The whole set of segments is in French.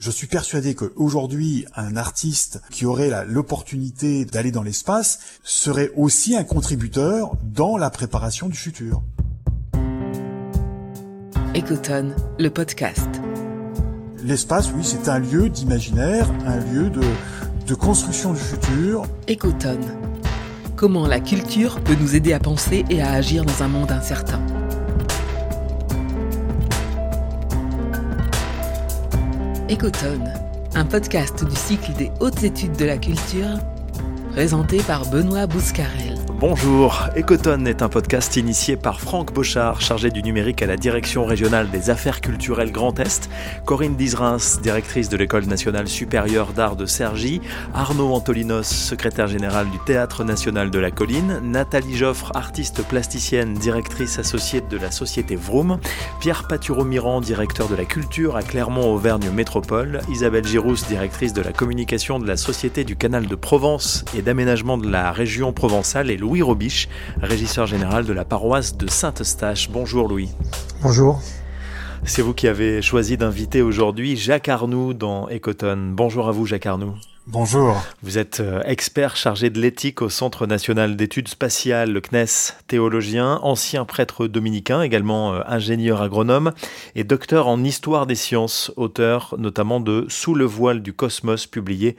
Je suis persuadé qu'aujourd'hui, un artiste qui aurait l'opportunité d'aller dans l'espace serait aussi un contributeur dans la préparation du futur. Ecotone, le podcast. L'espace, oui, c'est un lieu d'imaginaire, un lieu de, de construction du futur. Ecotone. Comment la culture peut nous aider à penser et à agir dans un monde incertain? Ecotone, un podcast du cycle des hautes études de la culture, présenté par Benoît Bouscarel. Bonjour, Ecotone est un podcast initié par Franck Bochard, chargé du numérique à la Direction régionale des affaires culturelles Grand Est, Corinne Dizrins, directrice de l'École nationale supérieure d'art de Cergy, Arnaud Antolinos, secrétaire général du Théâtre national de la Colline, Nathalie Joffre, artiste plasticienne, directrice associée de la société Vroom, Pierre Patureau-Mirand, directeur de la culture à Clermont-Auvergne Métropole, Isabelle Girousse, directrice de la communication de la Société du Canal de Provence et d'aménagement de la région provençale et Louis Robiche, régisseur général de la paroisse de Saint-Eustache. Bonjour Louis. Bonjour. C'est vous qui avez choisi d'inviter aujourd'hui Jacques Arnoux dans Ecotone. Bonjour à vous Jacques Arnoux. Bonjour. Vous êtes euh, expert chargé de l'éthique au Centre national d'études spatiales, le CNES, théologien, ancien prêtre dominicain, également euh, ingénieur agronome et docteur en histoire des sciences, auteur notamment de Sous le voile du cosmos, publié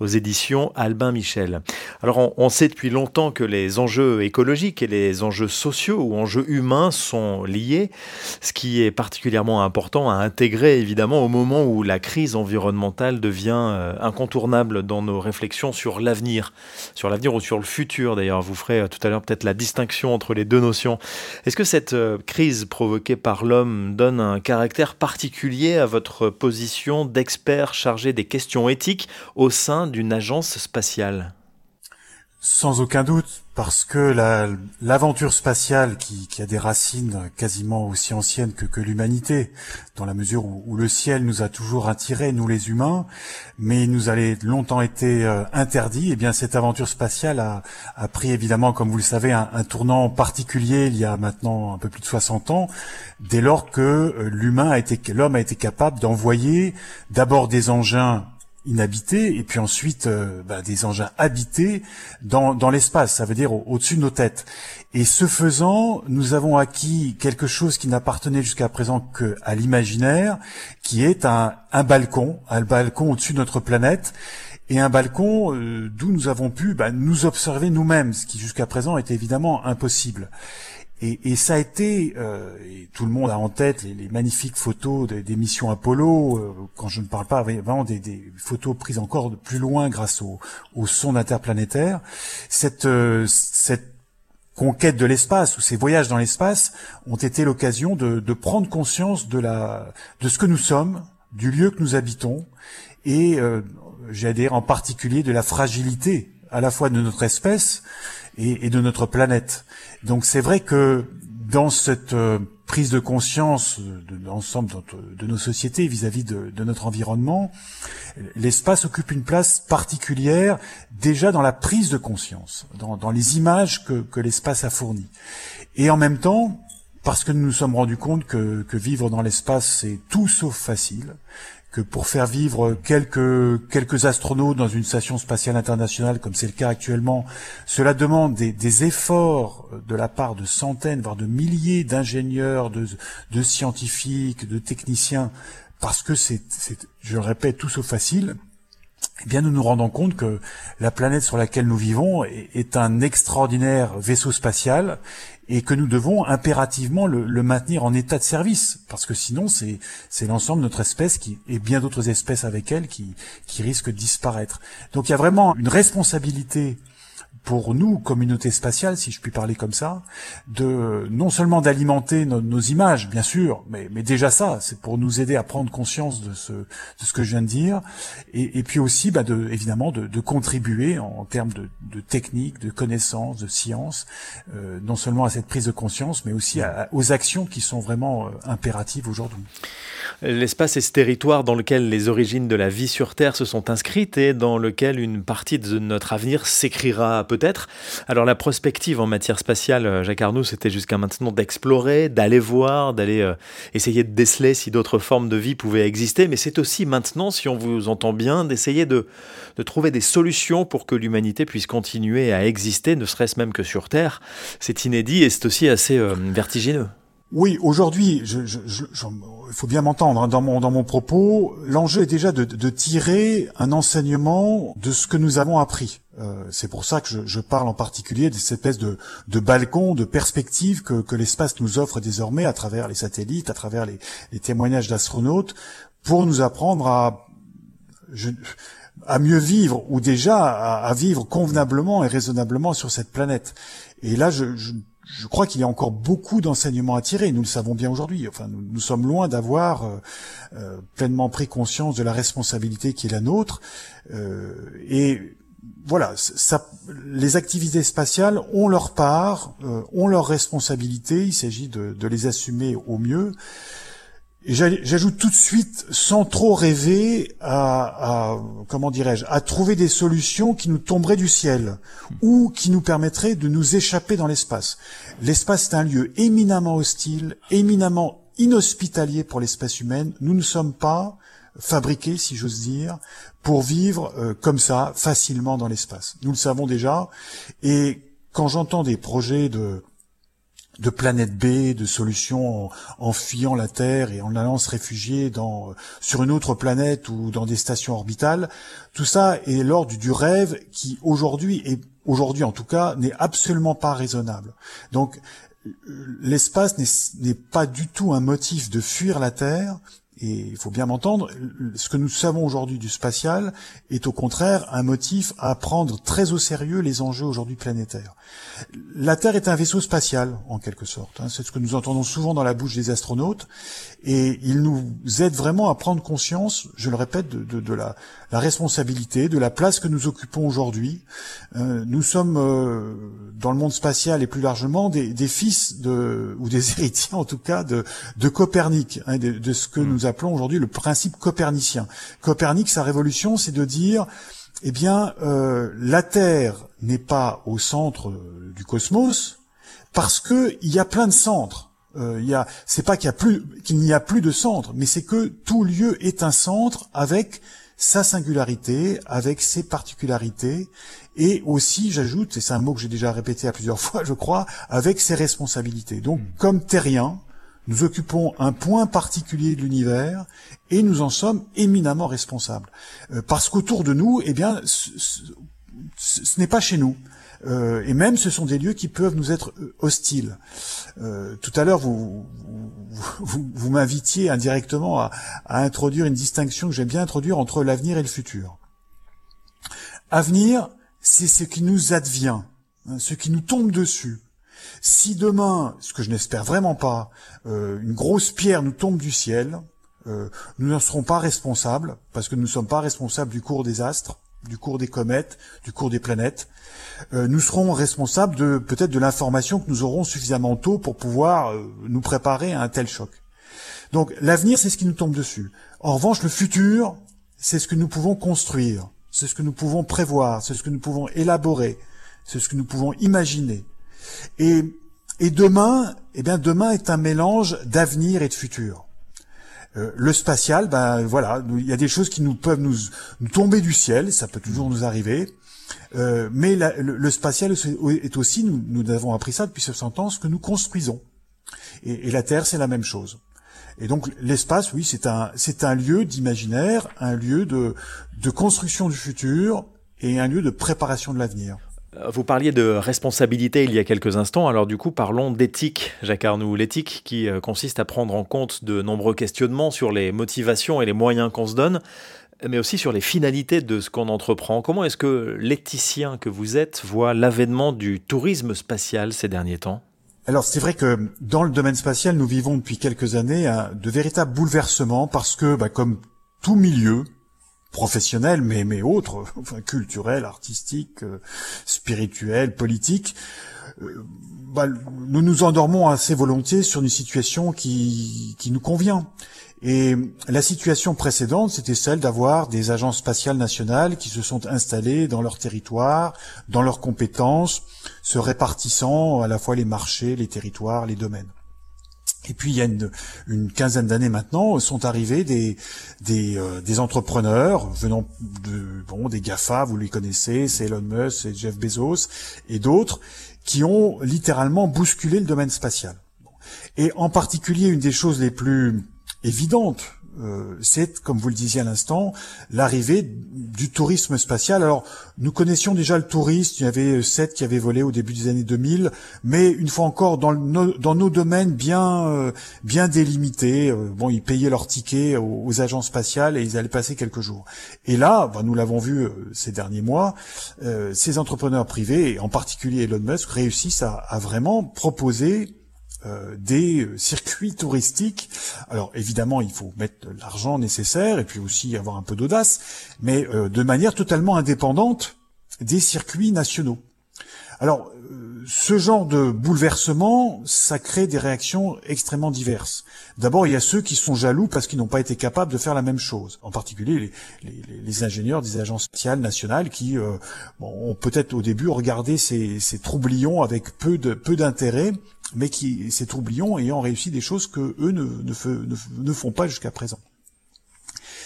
aux éditions Albin Michel. Alors on, sait depuis longtemps que les enjeux écologiques et les enjeux sociaux ou enjeux humains sont liés, ce qui est particulièrement important à intégrer évidemment au moment où la crise environnementale devient euh, dans nos réflexions sur l'avenir, sur l'avenir ou sur le futur d'ailleurs. Vous ferez euh, tout à l'heure peut-être la distinction entre les deux notions. Est-ce que cette euh, crise provoquée par l'homme donne un caractère particulier à votre position d'expert chargé des questions éthiques au sein d'une agence spatiale? Sans aucun doute, parce que l'aventure spatiale qui, a des racines quasiment aussi anciennes que, que l'humanité, dans la mesure où, le ciel nous a toujours attirés, nous les humains, mais nous a longtemps été euh, interdit, eh bien cette aventure spatiale a, a, pris évidemment, comme vous le savez, un, un, tournant particulier il y a maintenant un peu plus de 60 ans, dès lors que euh, l'humain a été, l'homme a été capable d'envoyer d'abord des engins inhabités et puis ensuite euh, bah, des engins habités dans, dans l'espace, ça veut dire au-dessus de nos têtes. Et ce faisant, nous avons acquis quelque chose qui n'appartenait jusqu'à présent qu'à l'imaginaire, qui est un, un balcon, un balcon au-dessus de notre planète, et un balcon euh, d'où nous avons pu bah, nous observer nous-mêmes, ce qui jusqu'à présent était évidemment impossible. Et, et, ça a été, euh, et tout le monde a en tête les, les magnifiques photos des, des missions Apollo, euh, quand je ne parle pas vraiment des, des, photos prises encore de plus loin grâce au, au son interplanétaire. Cette, euh, cette conquête de l'espace ou ces voyages dans l'espace ont été l'occasion de, de, prendre conscience de, la, de ce que nous sommes, du lieu que nous habitons, et euh, j'allais dire en particulier de la fragilité à la fois de notre espèce et, et de notre planète. Donc c'est vrai que dans cette euh, prise de conscience de l'ensemble de, nos sociétés vis-à-vis de, notre environnement, l'espace occupe une place particulière déjà dans la prise de conscience, dans, dans les images que, que l'espace a fournies. Et en même temps, parce que nous nous sommes rendus compte que, que vivre dans l'espace, c'est tout sauf facile, que pour faire vivre quelques, quelques astronautes dans une station spatiale internationale, comme c'est le cas actuellement, cela demande des, efforts de la part de centaines, voire de milliers d'ingénieurs, de, de, scientifiques, de techniciens, parce que c'est, je le répète, tout sauf facile. Eh bien, nous nous rendons compte que la planète sur laquelle nous vivons est, un extraordinaire vaisseau spatial et que nous devons impérativement le, maintenir en état de service, parce que sinon c'est c'est l'ensemble de notre espèce qui et bien d'autres espèces avec elle qui qui risquent de disparaître. Donc il y a vraiment une responsabilité pour nous, communauté spatiale, si je puis parler comme ça, de non seulement d'alimenter nos, images, bien sûr, mais, mais déjà ça, c'est pour nous aider à prendre conscience de ce, de ce que je viens de dire, et, et puis aussi, bah de, évidemment, de, de contribuer en, termes de, de techniques, de connaissances, de sciences, euh, non seulement à cette prise de conscience, mais aussi aux actions qui sont vraiment euh, impératives aujourd'hui. L'espace est ce territoire dans lequel les origines de la vie sur Terre se sont inscrites et dans lequel une partie de notre avenir s'écrira peut-être. Alors la prospective en matière spatiale, euh, Jacques Arnoux, c'était jusqu'à maintenant d'explorer, d'aller voir, d'aller euh, essayer de déceler si d'autres formes de vie pouvaient exister, mais c'est aussi maintenant, si on vous entend bien, d'essayer de, de trouver des solutions pour que l'humanité puisse continuer à exister, ne serait-ce même que sur Terre. C'est inédit et c'est aussi assez euh, vertigineux. Oui, aujourd'hui, il faut bien m'entendre hein, dans mon dans mon propos. L'enjeu est déjà de, de, tirer un enseignement de ce que nous avons appris. Euh, c'est pour ça que je, je, parle en particulier de cette espèce de, de balcon, de perspective que, que l'espace nous offre désormais à travers les satellites, à travers les, les témoignages d'astronautes, pour nous apprendre à je, à mieux vivre ou déjà à, à, vivre convenablement et raisonnablement sur cette planète. Et là, je, je je crois qu'il y a encore beaucoup d'enseignements à tirer. Nous le savons bien aujourd'hui. Enfin, nous, sommes loin d'avoir euh, euh, pleinement pris conscience de la responsabilité qui est la nôtre. Euh, et voilà, les activités spatiales ont leur part, ont leur responsabilité. Il s'agit de, les assumer au mieux. J'ajoute tout de suite, sans trop rêver, à, à comment dirais-je, à trouver des solutions qui nous tomberaient du ciel ou qui nous permettraient de nous échapper dans l'espace. L'espace est un lieu éminemment hostile, éminemment inhospitalier pour l'espèce humaine. Nous ne sommes pas fabriqués, si j'ose dire, pour vivre euh, comme ça, facilement dans l'espace. Nous le savons déjà. Et quand j'entends des projets de de planète B, de solutions en, fuyant la Terre et en allant se réfugier dans, sur une autre planète ou dans des stations orbitales. Tout ça est l'ordre du rêve qui aujourd'hui est aujourd'hui en tout cas n'est absolument pas raisonnable. Donc l'espace n'est pas du tout un motif de fuir la Terre, et il faut bien m'entendre, ce que nous savons aujourd'hui du spatial est au contraire un motif à prendre très au sérieux les enjeux aujourd'hui planétaires. La Terre est un vaisseau spatial, en quelque sorte. Hein. C'est ce que nous entendons souvent dans la bouche des astronautes. Et il nous aide vraiment à prendre conscience, je le répète, de, de, la, la, responsabilité, de la place que nous occupons aujourd'hui. Euh, nous sommes, euh, dans le monde spatial et plus largement, des, des, fils de, ou des héritiers en tout cas, de, de Copernic, hein, de, de, ce que mmh. nous appelons aujourd'hui le principe copernicien. Copernic, sa révolution, c'est de dire eh bien, euh, la Terre n'est pas au centre du cosmos parce que il y a plein de centres. Euh, il y a, c'est pas qu'il y a plus, qu'il n'y a plus de centre, mais c'est que tout lieu est un centre avec sa singularité, avec ses particularités, et aussi, j'ajoute, et c'est un mot que j'ai déjà répété à plusieurs fois, je crois, avec ses responsabilités. Donc, comme terrien, nous occupons un point particulier de l'univers et nous en sommes éminemment responsables. Euh, parce qu'autour de nous, eh bien, ce, ce, n'est pas chez nous. Euh, et même, ce sont des lieux qui peuvent nous être euh, hostiles. Euh, tout à l'heure, vous, m'invitiez indirectement à, introduire une distinction que j'aime bien introduire entre l'avenir et le futur. Avenir, c'est ce qui nous advient, hein, ce qui nous tombe dessus. Si demain, ce que je n'espère vraiment pas, une grosse pierre nous tombe du ciel, nous n'en serons pas responsables, parce que nous ne sommes pas responsables du cours des astres, du cours des comètes, du cours des planètes. Euh, nous serons responsables de peut-être de l'information que nous aurons suffisamment tôt pour pouvoir nous préparer à un tel choc. Donc l'avenir, c'est ce qui nous tombe dessus. En revanche, le futur, c'est ce que nous pouvons construire, c'est ce que nous pouvons prévoir, c'est ce que nous pouvons élaborer, c'est ce que nous pouvons imaginer. Et, et demain, eh bien, demain est un mélange d'avenir et de futur. Euh, le spatial, ben voilà, il y a des choses qui nous peuvent nous, tomber du ciel, ça peut toujours nous arriver. Euh, mais le, spatial est aussi, nous, nous avons appris ça depuis 60 ans, ce que nous construisons. Et, et la Terre, c'est la même chose. Et donc l'espace, oui, c'est un, c'est un lieu d'imaginaire, un lieu de, de construction du futur et un lieu de préparation de l'avenir. Euh, vous parliez de responsabilité il y a quelques instants, alors du coup parlons d'éthique, Jacques Arnoux. L'éthique qui euh, consiste à prendre en compte de nombreux questionnements sur les motivations et les moyens qu'on se donne, mais aussi sur les finalités de ce qu'on entreprend. Comment est-ce que l'éthicien que vous êtes voit l'avènement du tourisme spatial ces derniers temps? Alors c'est vrai que dans le domaine spatial, nous vivons depuis quelques années de véritables bouleversements parce que, bah, comme tout milieu, professionnels, mais mais autres, enfin culturels, artistiques, euh, spirituels, politiques. bah, nous nous endormons assez volontiers sur une situation qui, qui nous convient. Et la situation précédente, c'était celle d'avoir des agences spatiales nationales qui se sont installées dans leur territoire, dans leurs compétences, se répartissant à la fois les marchés, les territoires, les domaines. Et puis il y a une, quinzaine d'années maintenant, sont arrivés des des, euh, des, entrepreneurs venant de bon des Gafa, vous les connaissez, c'est Elon Musk, c'est Jeff Bezos et d'autres qui ont littéralement bousculé le domaine spatial. Et en particulier une des choses les plus évidentes euh, c'est, comme vous le disiez à l'instant, l'arrivée du tourisme spatial. Alors, nous connaissions déjà le touriste, il y avait sept qui avaient volé au début des années 2000, mais une fois encore, dans, nos, domaines bien euh, délimités, euh, bon, ils payaient leur ticket aux, agences spatiales et ils allaient passer quelques jours. Et là, bah, nous l'avons vu ces derniers mois, ces entrepreneurs privés, et en particulier Elon Musk, réussissent à vraiment proposer euh, des circuits touristiques. Alors évidemment, il faut mettre l'argent nécessaire et puis aussi avoir un peu d'audace, mais euh, de manière totalement indépendante des circuits nationaux. Alors, euh, ce genre de bouleversement, ça crée des réactions extrêmement diverses. D'abord, il y a ceux qui sont jaloux parce qu'ils n'ont pas été capables de faire la même chose. En particulier les, ingénieurs des agences spatiales nationales qui ont peut-être au début regardé ces, ces troublions avec peu d'intérêt mais qui ces troublions ayant réussi des choses que eux ne font pas jusqu'à présent.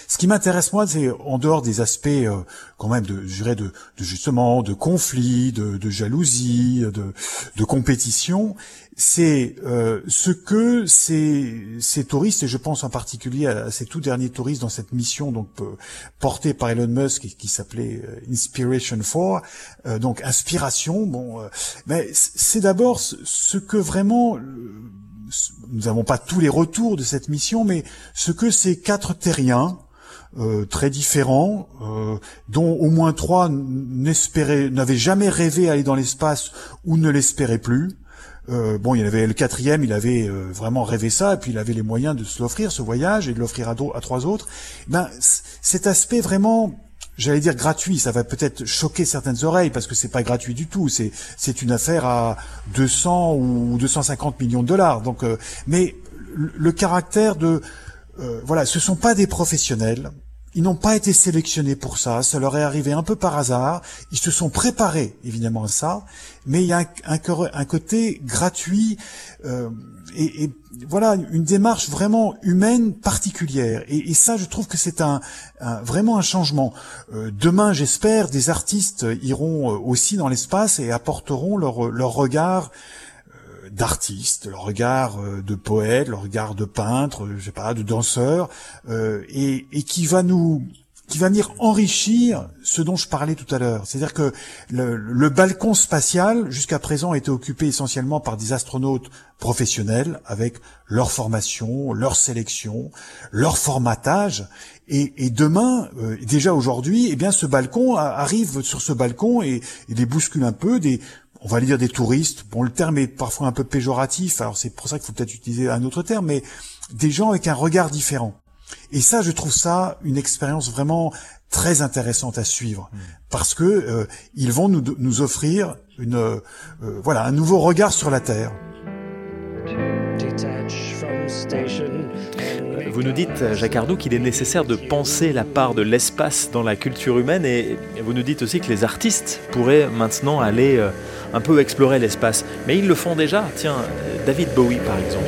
Ce qui m'intéresse moi, c'est en dehors des aspects euh, quand même de, je dirais de, de justement de conflit, de, de jalousie, de, de compétition, c'est euh, ce que ces, ces touristes, et je pense en particulier à, ces tout derniers touristes dans cette mission donc euh, portée par Elon Musk qui, s'appelait Inspiration 4, donc inspiration. Bon, mais c'est d'abord ce que vraiment nous n'avons pas tous les retours de cette mission, mais ce que ces quatre terriens, euh, très différents, euh, dont au moins trois n'avaient jamais rêvé aller dans l'espace ou ne l'espéraient plus. Euh, bon, il y avait le quatrième, il avait vraiment rêvé ça, et puis il avait les moyens de se l'offrir, ce voyage, et de l'offrir à, à, trois autres. Ben, cet aspect vraiment, j'allais dire gratuit, ça va peut-être choquer certaines oreilles, parce que c'est pas gratuit du tout, c'est c'est une affaire à 200 ou 250 millions de dollars. Donc, mais le caractère de euh, voilà, ce sont pas des professionnels. Ils n'ont pas été sélectionnés pour ça, ça leur est arrivé un peu par hasard. Ils se sont préparés évidemment à ça, mais il y a un, côté gratuit euh, et, voilà une démarche vraiment humaine particulière. Et, ça, je trouve que c'est un, vraiment un changement. Euh, demain, j'espère, des artistes iront aussi dans l'espace et apporteront leur, leur regard d'artistes, leur regard euh, de poète, leur regard de peintre, je sais pas, de danseur, euh, et, et qui va nous qui va venir enrichir ce dont je parlais tout à l'heure. C'est-à-dire que le, le, balcon spatial, jusqu'à présent, était occupé essentiellement par des astronautes professionnels, avec leur formation, leur sélection, leur formatage. Et, et demain, euh, déjà aujourd'hui, eh bien, ce balcon arrive sur ce balcon et, et les bouscule un peu. Des, on va dire des touristes. Bon, le terme est parfois un peu péjoratif, alors c'est pour ça qu'il faut peut-être utiliser un autre terme, mais des gens avec un regard différent. Et ça, je trouve ça une expérience vraiment très intéressante à suivre, mm. parce que euh, ils vont nous, nous offrir une, euh, voilà, un nouveau regard sur la Terre. Vous nous dites, Jacques Ardoux, qu'il est nécessaire de penser la part de l'espace dans la culture humaine et vous nous dites aussi que les artistes pourraient maintenant aller euh, un peu explorer l'espace. Mais ils le font déjà. Tiens, David Bowie par exemple.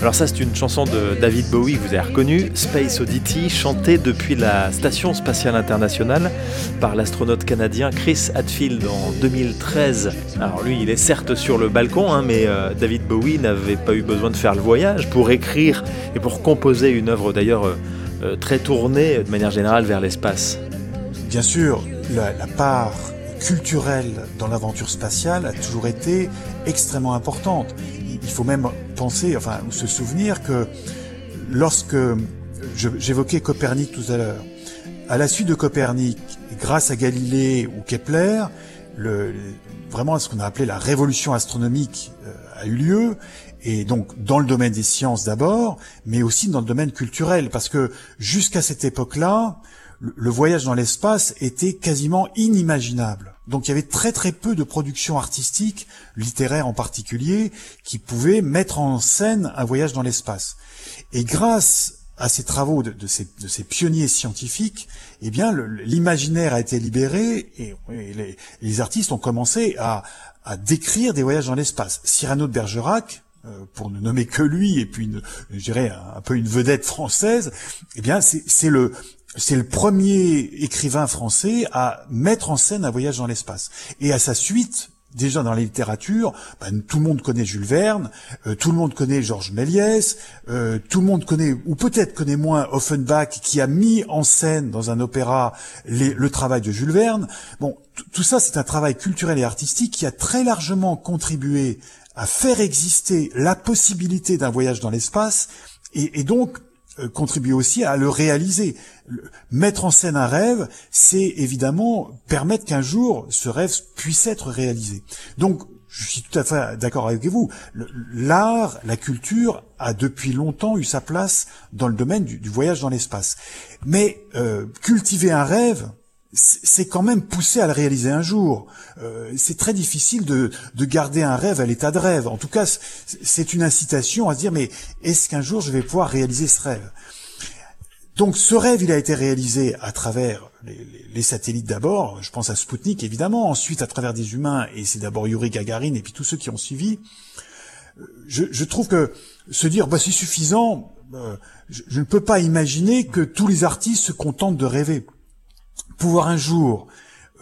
Alors ça c'est une chanson de David Bowie que vous avez reconnue, Space Oddity, chantée depuis la Station Spatiale Internationale par l'astronaute canadien Chris Hadfield en 2013. Alors lui il est certes sur le balcon, hein, mais euh, David Bowie n'avait pas eu besoin de faire le voyage pour écrire et pour composer une œuvre d'ailleurs euh, euh, très tournée de manière générale vers l'espace. Bien sûr, la, la part culturelle dans l'aventure spatiale a toujours été extrêmement importante. Il faut même penser, enfin, se souvenir que lorsque j'évoquais Copernic tout à l'heure, à la suite de Copernic, grâce à Galilée ou Kepler, le, vraiment ce qu'on a appelé la révolution astronomique euh, a eu lieu, et donc dans le domaine des sciences d'abord, mais aussi dans le domaine culturel, parce que jusqu'à cette époque-là, le voyage dans l'espace était quasiment inimaginable. Donc il y avait très très peu de productions artistiques, littéraires en particulier, qui pouvaient mettre en scène un voyage dans l'espace. Et grâce à ces travaux de, ces, pionniers scientifiques, eh bien, l'imaginaire a été libéré et, les, artistes ont commencé à, décrire des voyages dans l'espace. Cyrano de Bergerac, euh, pour ne nommer que lui, et puis, je dirais un, peu une vedette française, eh bien, c'est le c'est le premier écrivain français à mettre en scène un voyage dans l'espace. Et à sa suite, déjà dans la littérature, ben, tout le monde connaît Jules Verne, euh, tout le monde connaît Georges Méliès, euh, tout le monde connaît, ou peut-être connaît moins Offenbach, qui a mis en scène dans un opéra le travail de Jules Verne. Bon, tout ça, c'est un travail culturel et artistique qui a très largement contribué à faire exister la possibilité d'un voyage dans l'espace, et, et donc euh, contribuer aussi à le réaliser. Mettre en scène un rêve, c'est évidemment permettre qu'un jour ce rêve puisse être réalisé. Donc, je suis tout à fait d'accord avec vous. L'art, la culture a depuis longtemps eu sa place dans le domaine du, voyage dans l'espace. Mais euh, cultiver un rêve, c'est quand même poussé à le réaliser un jour. Euh, c'est très difficile de, de, garder un rêve à l'état de rêve. En tout cas, c'est une incitation à se dire, mais est-ce qu'un jour je vais pouvoir réaliser ce rêve? Donc ce rêve, il a été réalisé à travers les, satellites d'abord, je pense à Sputnik évidemment, ensuite à travers des humains, et c'est d'abord Yuri Gagarin et puis tous ceux qui ont suivi. Je, je trouve que se dire, bah, c'est suffisant, euh, je, je ne peux pas imaginer que tous les artistes se contentent de rêver pouvoir un jour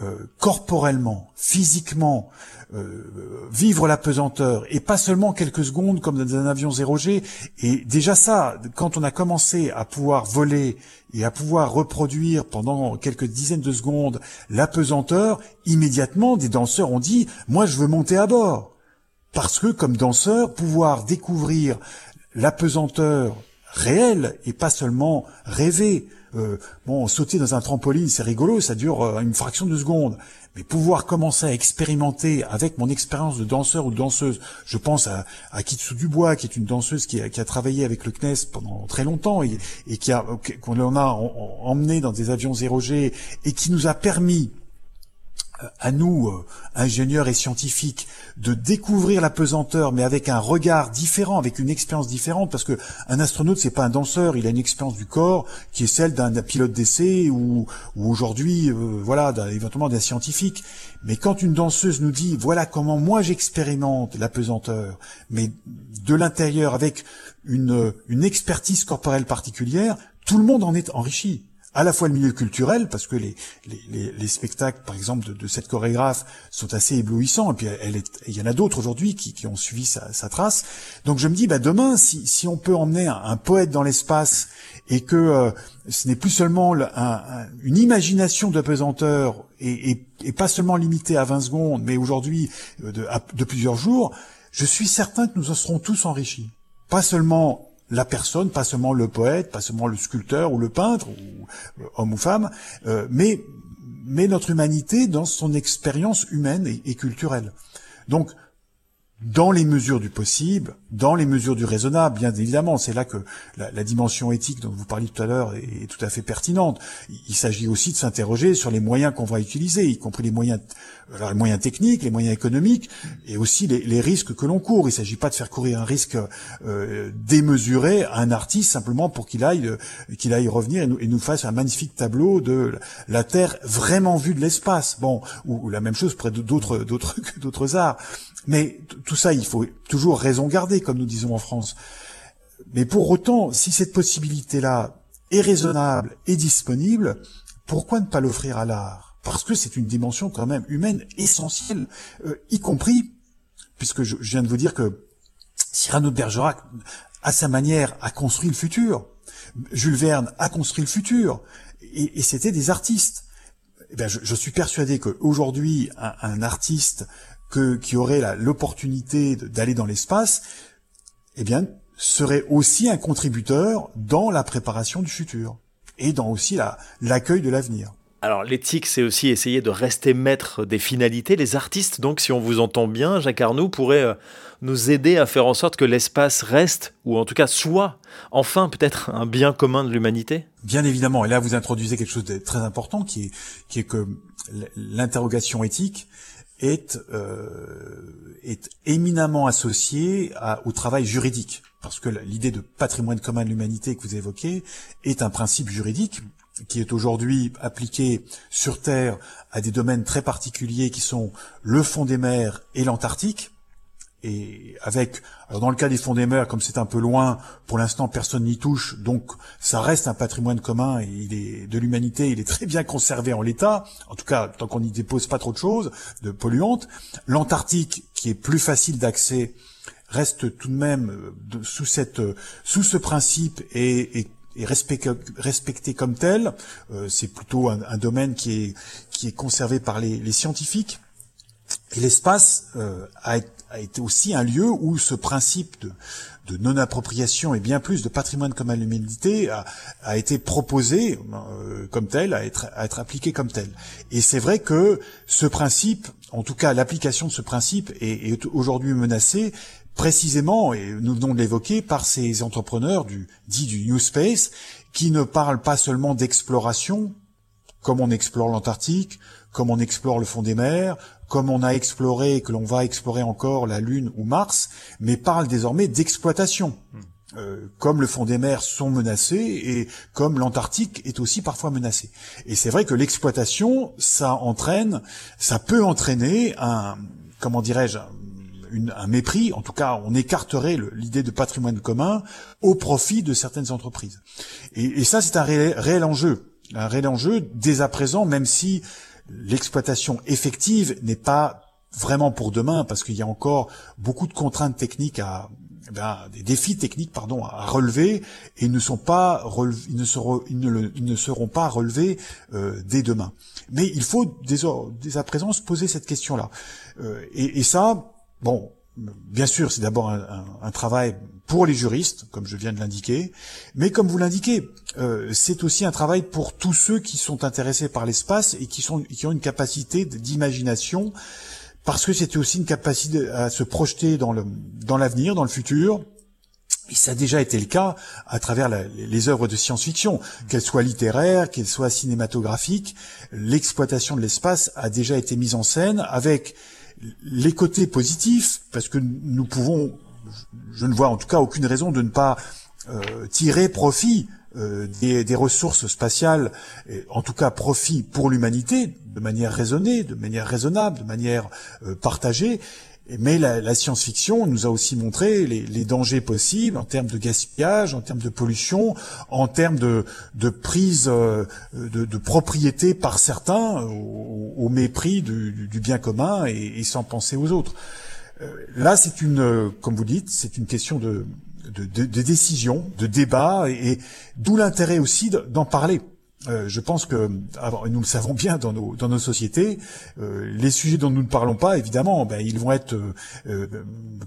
euh, corporellement, physiquement, euh, vivre la pesanteur et pas seulement quelques secondes comme dans un avion 0G. Et déjà ça, quand on a commencé à pouvoir voler et à pouvoir reproduire pendant quelques dizaines de secondes la pesanteur, immédiatement des danseurs ont dit moi je veux monter à bord parce que comme danseur pouvoir découvrir la pesanteur réelle et pas seulement rêver euh, bon, sauter dans un trampoline, c'est rigolo, ça dure euh, une fraction de seconde. Mais pouvoir commencer à expérimenter avec mon expérience de danseur ou danseuse, je pense à, à Kitsu Dubois, qui est une danseuse qui a, qui a travaillé avec le CNES pendant très longtemps et, et qui a qu'on a emmené dans des avions 0G et qui nous a permis à nous, euh, ingénieurs et scientifiques, de découvrir la pesanteur, mais avec un regard différent, avec une expérience différente, parce que un astronaute, c'est pas un danseur, il a une expérience du corps qui est celle d'un pilote d'essai ou, ou aujourd'hui, euh, voilà, éventuellement d'un scientifique. Mais quand une danseuse nous dit, voilà comment moi j'expérimente la pesanteur, mais de l'intérieur, avec une expertise corporelle particulière, tout le monde en est enrichi à la fois le milieu culturel, parce que les, les, les spectacles, par exemple, de, de, cette chorégraphe sont assez éblouissants, et puis elle est, il y en a d'autres aujourd'hui qui, qui, ont suivi sa, sa, trace. Donc je me dis, bah demain, si, si on peut emmener un, poète dans l'espace et que euh, ce n'est plus seulement un, une imagination de pesanteur et, et, et, pas seulement limité à 20 secondes, mais aujourd'hui euh, de, de plusieurs jours, je suis certain que nous en serons tous enrichis. Pas seulement la personne, pas seulement le poète, pas seulement le sculpteur ou le peintre, ou euh, homme ou femme, euh, mais, notre humanité dans son expérience humaine et culturelle. Donc, dans les mesures du possible, dans les mesures du raisonnable, bien évidemment. C'est là que la, la, dimension éthique dont vous parliez tout à l'heure est, tout à fait pertinente. Il, s'agit aussi de s'interroger sur les moyens qu'on va utiliser, y compris les moyens, les moyens techniques, les moyens économiques, et aussi les, les risques que l'on court. Il ne s'agit pas de faire courir un risque euh, démesuré à un artiste simplement pour qu'il aille, qu'il aille revenir et nous, et nous, fasse un magnifique tableau de la Terre vraiment vue de l'espace. Bon, ou, ou, la même chose près d'autres, d'autres, d'autres arts. Mais tout ça, il faut toujours raison garder, comme nous disons en France. Mais pour autant, si cette possibilité-là est raisonnable et disponible, pourquoi ne pas l'offrir à l'art? Parce que c'est une dimension quand même humaine essentielle, euh, y compris, puisque je, viens de vous dire que Cyrano de Bergerac, à sa manière, a construit le futur. Jules Verne a construit le futur. Et, c'était des artistes. Eh bien, je, suis persuadé qu'aujourd'hui, un, artiste qui aurait l'opportunité d'aller dans l'espace, eh bien, serait aussi un contributeur dans la préparation du futur et dans aussi l'accueil de l'avenir. Alors l'éthique, c'est aussi essayer de rester maître des finalités. Les artistes, donc, si on vous entend bien, Jacques Arnoux, pourraient euh, nous aider à faire en sorte que l'espace reste, ou en tout cas soit, enfin peut-être un bien commun de l'humanité Bien évidemment, et là vous introduisez quelque chose de très important, qui est, qui est que l'interrogation éthique est, euh, est éminemment associée au travail juridique. Parce que l'idée de patrimoine commun de l'humanité que vous évoquez est un principe juridique qui est aujourd'hui appliqué sur Terre à des domaines très particuliers qui sont le fond des mers et l'Antarctique. Et avec, alors dans le cas des fonds des mers, comme c'est un peu loin, pour l'instant personne n'y touche, donc ça reste un patrimoine commun et il est de l'humanité, il est très bien conservé en l'état. En tout cas, tant qu'on n'y dépose pas trop de choses, de polluantes. L'Antarctique, qui est plus facile d'accès, reste tout de même euh, sous cette, sous ce principe et, et est respecté, respecté comme tel. Euh, c'est plutôt un, domaine qui est, qui est conservé par les, les scientifiques. Et l'espace euh, a, a, été aussi un lieu où ce principe de, de non-appropriation et bien plus de patrimoine comme à l'humanité a, a, été proposé euh, comme tel, à être, à être appliqué comme tel. Et c'est vrai que ce principe, en tout cas l'application de ce principe, est, est aujourd'hui menacée précisément, et nous venons de l'évoquer, par ces entrepreneurs du dit du New Space, qui ne parlent pas seulement d'exploration, comme on explore l'Antarctique, comme on explore le fond des mers, comme on a exploré et que l'on va explorer encore la Lune ou Mars, mais parlent désormais d'exploitation. Euh, comme le fond des mers sont menacés et comme l'Antarctique est aussi parfois menacé. Et c'est vrai que l'exploitation, ça entraîne, ça peut entraîner un, comment dirais-je, un mépris, en tout cas on écarterait l'idée de patrimoine commun au profit de certaines entreprises. Et, ça c'est un réel, enjeu, un réel enjeu dès à présent, même si l'exploitation effective n'est pas vraiment pour demain, parce qu'il y a encore beaucoup de contraintes techniques à, ben, des défis techniques pardon à relever et ne sont pas seront ils ne, seront pas relevés euh, dès demain. Mais il faut dès, à présent se poser cette question là. Euh, et, ça, Bon, bien sûr, c'est d'abord un, travail pour les juristes, comme je viens de l'indiquer, mais comme vous l'indiquez, euh, c'est aussi un travail pour tous ceux qui sont intéressés par l'espace et qui, ont une capacité d'imagination, parce que c'est aussi une capacité à se projeter dans l'avenir, dans le futur. Et ça a déjà été le cas à travers les œuvres de science-fiction, qu'elles soient littéraires, qu'elles soient cinématographiques. L'exploitation de l'espace a déjà été mise en scène avec les côtés positifs, parce que nous pouvons, je ne vois en tout cas aucune raison de ne pas euh, tirer profit euh, des, ressources spatiales, en tout cas profit pour l'humanité, de manière raisonnée, de manière raisonnable, de manière euh, partagée, mais la, science-fiction nous a aussi montré les, dangers possibles en termes de gaspillage, en termes de pollution, en termes de, prise euh, de, propriété par certains au, mépris du, bien commun et, sans penser aux autres. Euh, là, c'est une, comme vous dites, c'est une question de, de, décision, de débat, et d'où l'intérêt aussi d'en parler. Euh, je pense que, nous le savons bien dans nos, sociétés, euh, les sujets dont nous ne parlons pas, évidemment, ben, ils vont être euh,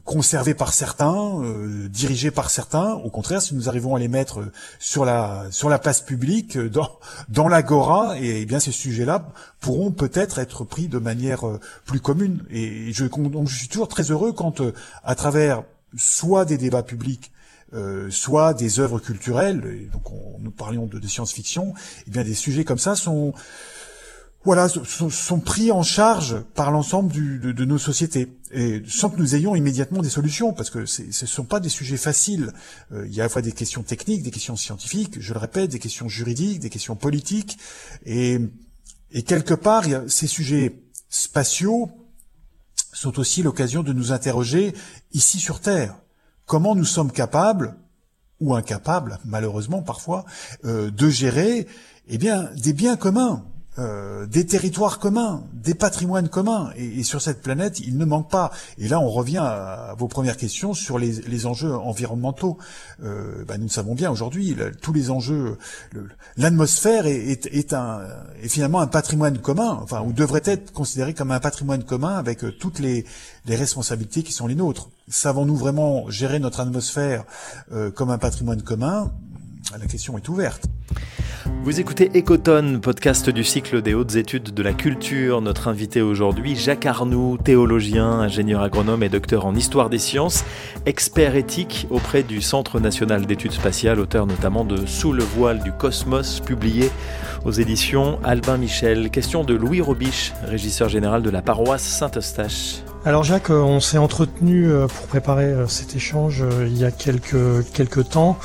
conservés par certains, dirigés par certains. Au contraire, si nous arrivons à les mettre sur la place publique, dans l'agora, et, eh bien ces sujets-là pourront peut-être être pris de manière plus commune. Et je suis toujours très heureux quand, à travers soit des débats publics, euh, soit des œuvres culturelles, donc nous parlions de, science-fiction, et eh bien des sujets comme ça sont voilà sont, pris en charge par l'ensemble de, de, nos sociétés. Et sans que nous ayons immédiatement des solutions parce que ce ne sont pas des sujets faciles. Euh, il y a à la fois des questions techniques, des questions scientifiques, je le répète, des questions juridiques, des questions politiques. Et, et quelque part ces sujets spatiaux sont aussi l'occasion de nous interroger ici sur Terre comment nous sommes capables, ou incapables, malheureusement parfois, euh, de gérer eh bien, des biens communs. Euh, des territoires communs, des patrimoines communs. Et, sur cette planète, il ne manque pas. Et là, on revient à, vos premières questions sur les, enjeux environnementaux. Euh, bah, nous savons bien aujourd'hui, tous les enjeux, l'atmosphère est, finalement un patrimoine commun, enfin, ou devrait être considéré comme un patrimoine commun avec euh, toutes les responsabilités qui sont les nôtres. Savons-nous vraiment gérer notre atmosphère euh, comme un patrimoine commun? La question est ouverte. Vous écoutez Ecotone, podcast du cycle des hautes études de la culture. Notre invité aujourd'hui, Jacques Arnoux, théologien, ingénieur agronome et docteur en histoire des sciences, expert éthique auprès du Centre national d'études spatiales, auteur notamment de Sous le voile du cosmos, publié aux éditions Albin Michel. Question de Louis Robiche, régisseur général de la paroisse Saint-Eustache. Alors Jacques, euh, on s'est entretenu euh, pour préparer euh, cet échange il y a quelques, quelques temps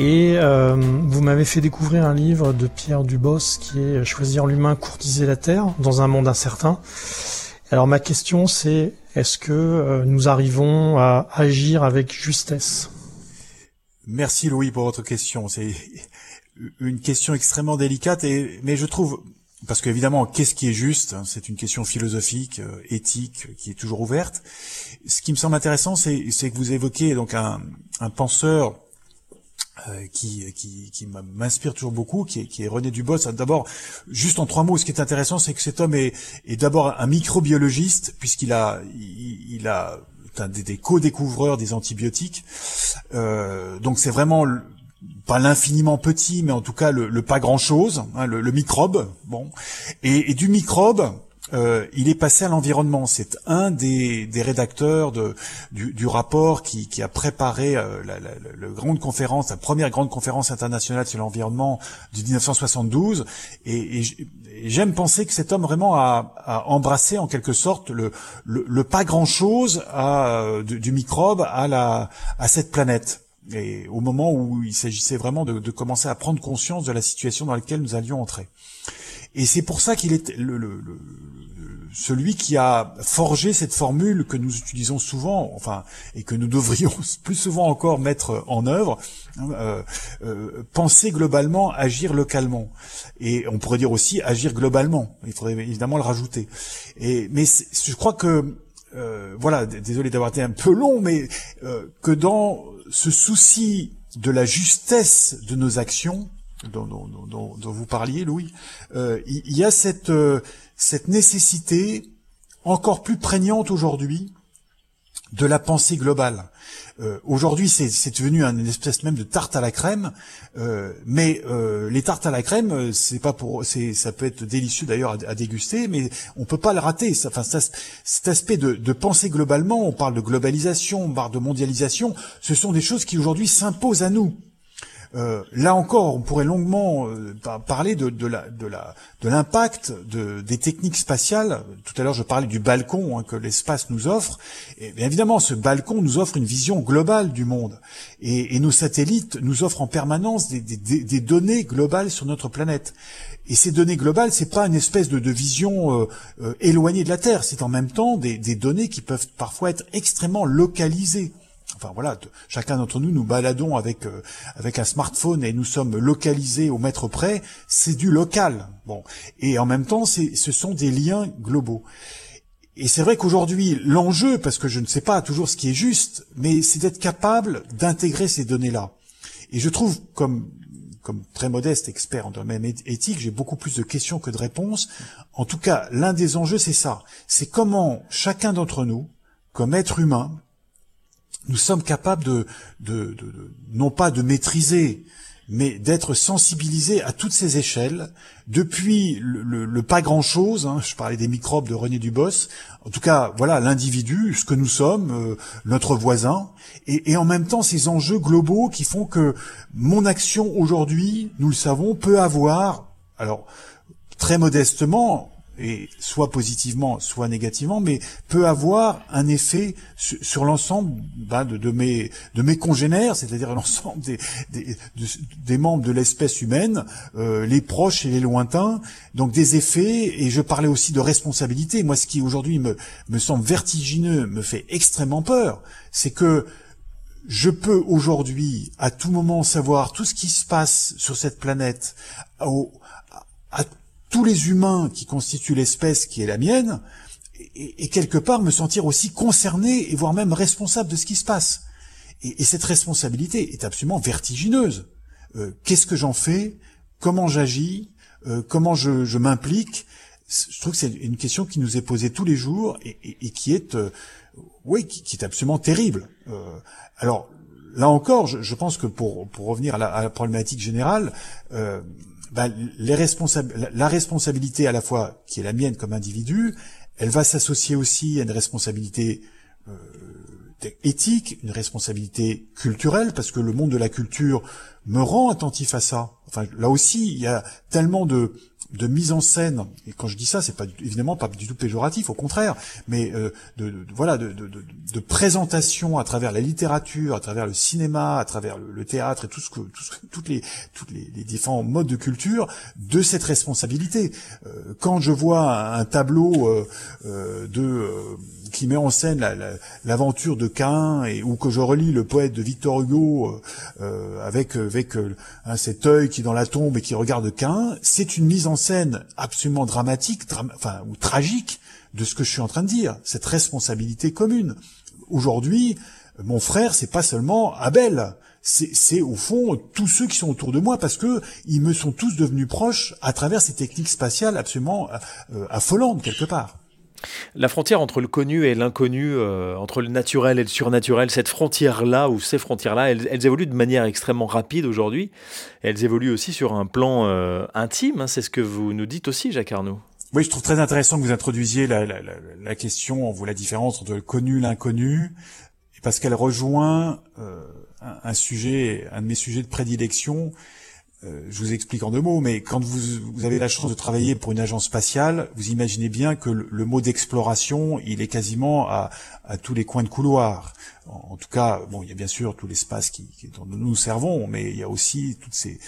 et vous m'avez fait découvrir un livre de Pierre Dubos qui est Choisir l'humain, courtiser la Terre dans un monde incertain. Alors ma question c'est est-ce que nous arrivons à agir avec justesse? Merci Louis pour votre question. C'est une question extrêmement délicate et mais je trouve parce qu'évidemment, qu'est-ce qui est juste? C'est une question philosophique, euh, éthique, qui est toujours ouverte. Ce qui me semble intéressant, c'est que vous évoquez donc un, penseur euh, qui, qui, m'inspire toujours beaucoup, qui est, qui est René Dubos. D'abord, juste en trois mots, ce qui est intéressant, c'est que cet homme est, est d'abord un microbiologiste, puisqu'il a, il, a des, des co-découvreurs des antibiotiques. Euh, donc c'est vraiment pas l'infiniment petit, mais en tout cas le, pas grand-chose, hein, le, microbe. Bon, et, du microbe, euh, il est passé à l'environnement. C'est un des, rédacteurs du, rapport qui, a préparé euh, la, grande conférence, la première grande conférence internationale sur l'environnement de 1972. Et, j'aime penser que cet homme vraiment a, embrassé en quelque sorte le, pas grand-chose du, du, microbe à cette planète et au moment où il s'agissait vraiment de, de, commencer à prendre conscience de la situation dans laquelle nous allions entrer. Et c'est pour ça qu'il est le, le, celui qui a forgé cette formule que nous utilisons souvent, enfin, et que nous devrions plus souvent encore mettre en œuvre, hein, euh, euh, penser globalement, agir localement. Et on pourrait dire aussi agir globalement. Il faudrait évidemment le rajouter. Et, mais je crois que euh, voilà, désolé d'avoir été un peu long, mais euh, que dans ce souci de la justesse de nos actions, dont, vous parliez, Louis, euh, il y a cette, cette nécessité encore plus prégnante aujourd'hui de la pensée globale. Euh, aujourd'hui, c'est devenu une espèce même de tarte à la crème, euh, mais euh, les tartes à la crème, c'est pas pour, ça peut être délicieux d'ailleurs à, déguster, mais on peut pas le rater. Enfin, cet aspect de, de penser globalement, on parle de globalisation, on parle de mondialisation, ce sont des choses qui aujourd'hui s'imposent à nous. Euh, là encore, on pourrait longuement euh, parler de, l'impact de, des techniques spatiales. Tout à l'heure, je parlais du balcon hein, que l'espace nous offre. Et bien évidemment, ce balcon nous offre une vision globale du monde. Et, nos satellites nous offrent en permanence des, données globales sur notre planète. Et ces données globales, c'est pas une espèce de, vision euh, éloignée de la Terre. C'est en même temps des données qui peuvent parfois être extrêmement localisées. Enfin voilà, chacun d'entre nous nous baladons avec euh, avec un smartphone et nous sommes localisés au mètre près. C'est du local. Bon, et en même temps, c'est ce sont des liens globaux. Et c'est vrai qu'aujourd'hui, l'enjeu, parce que je ne sais pas toujours ce qui est juste, mais c'est d'être capable d'intégrer ces données-là. Et je trouve, comme comme très modeste expert en domaine éthique, j'ai beaucoup plus de questions que de réponses. En tout cas, l'un des enjeux, c'est ça. C'est comment chacun d'entre nous, comme être humain, nous sommes capables de, de, de, non pas de maîtriser, mais d'être sensibilisés à toutes ces échelles, depuis le, le, pas grand-chose, hein, je parlais des microbes de René Dubos, en tout cas, voilà, l'individu, ce que nous sommes, euh, notre voisin, et, et, en même temps ces enjeux globaux qui font que mon action aujourd'hui, nous le savons, peut avoir, alors très modestement, et soit positivement, soit négativement, mais peut avoir un effet sur, l'ensemble bah, de, mes, de mes congénères, c'est-à-dire l'ensemble des, membres de l'espèce humaine, euh, les proches et les lointains, donc des effets, et je parlais aussi de responsabilité. Moi, ce qui aujourd'hui me, me semble vertigineux, me fait extrêmement peur, c'est que je peux aujourd'hui, à tout moment, savoir tout ce qui se passe sur cette planète, tous les humains qui constituent l'espèce qui est la mienne, et, quelque part me sentir aussi concerné et voire même responsable de ce qui se passe. Et, cette responsabilité est absolument vertigineuse. Euh, qu'est-ce que j'en fais? Comment j'agis? Euh, Comment je, m'implique? Je trouve que c'est une question qui nous est posée tous les jours et, qui est, euh, oui, qui, est absolument terrible. alors, là encore, je, pense que pour, pour revenir à la, problématique générale, bah, la responsabilité à la fois qui est la mienne comme individu, elle va s'associer aussi à une responsabilité euh, éthique, une responsabilité culturelle, parce que le monde de la culture me rend attentif à ça. Enfin, là aussi, il y a tellement de, de mise en scène, et quand je dis ça, c'est pas évidemment pas du tout péjoratif, au contraire, mais euh, de, voilà de, de, de, présentation à travers la littérature, à travers le cinéma, à travers le, théâtre et tout ce que, tout ce, toutes les toutes les, les, différents modes de culture de cette responsabilité. Euh, quand je vois un, tableau euh, de qui met en scène l'aventure de Cain et ou que je relis le poète de Victor Hugo euh, avec avec hein, cet œil qui est dans la tombe et qui regarde Cain, c'est une mise en scène absolument dramatique, enfin ou tragique de ce que je suis en train de dire, cette responsabilité commune. Aujourd'hui, mon frère, c'est pas seulement Abel, c'est au fond tous ceux qui sont autour de moi parce que ils me sont tous devenus proches à travers ces techniques spatiales absolument euh, affolantes quelque part. La frontière entre le connu et l'inconnu, euh, entre le naturel et le surnaturel, cette frontière-là ou ces frontières-là, elles, évoluent de manière extrêmement rapide aujourd'hui. Elles évoluent aussi sur un plan euh, intime. Hein. c'est ce que vous nous dites aussi, Jacques Arnaud. Oui, je trouve très intéressant que vous introduisiez la, la, question, vous la différence entre le connu et l'inconnu, parce qu'elle rejoint euh, un, sujet, un de mes sujets de prédilection, euh, je vous explique en deux mots, mais quand vous, avez la chance de travailler pour une agence spatiale, vous imaginez bien que le, mot d'exploration, il est quasiment à, tous les coins de couloir. En, tout cas, bon, il y a bien sûr tout l'espace qui, qui, dont nous nous servons, mais il y a aussi toutes ces,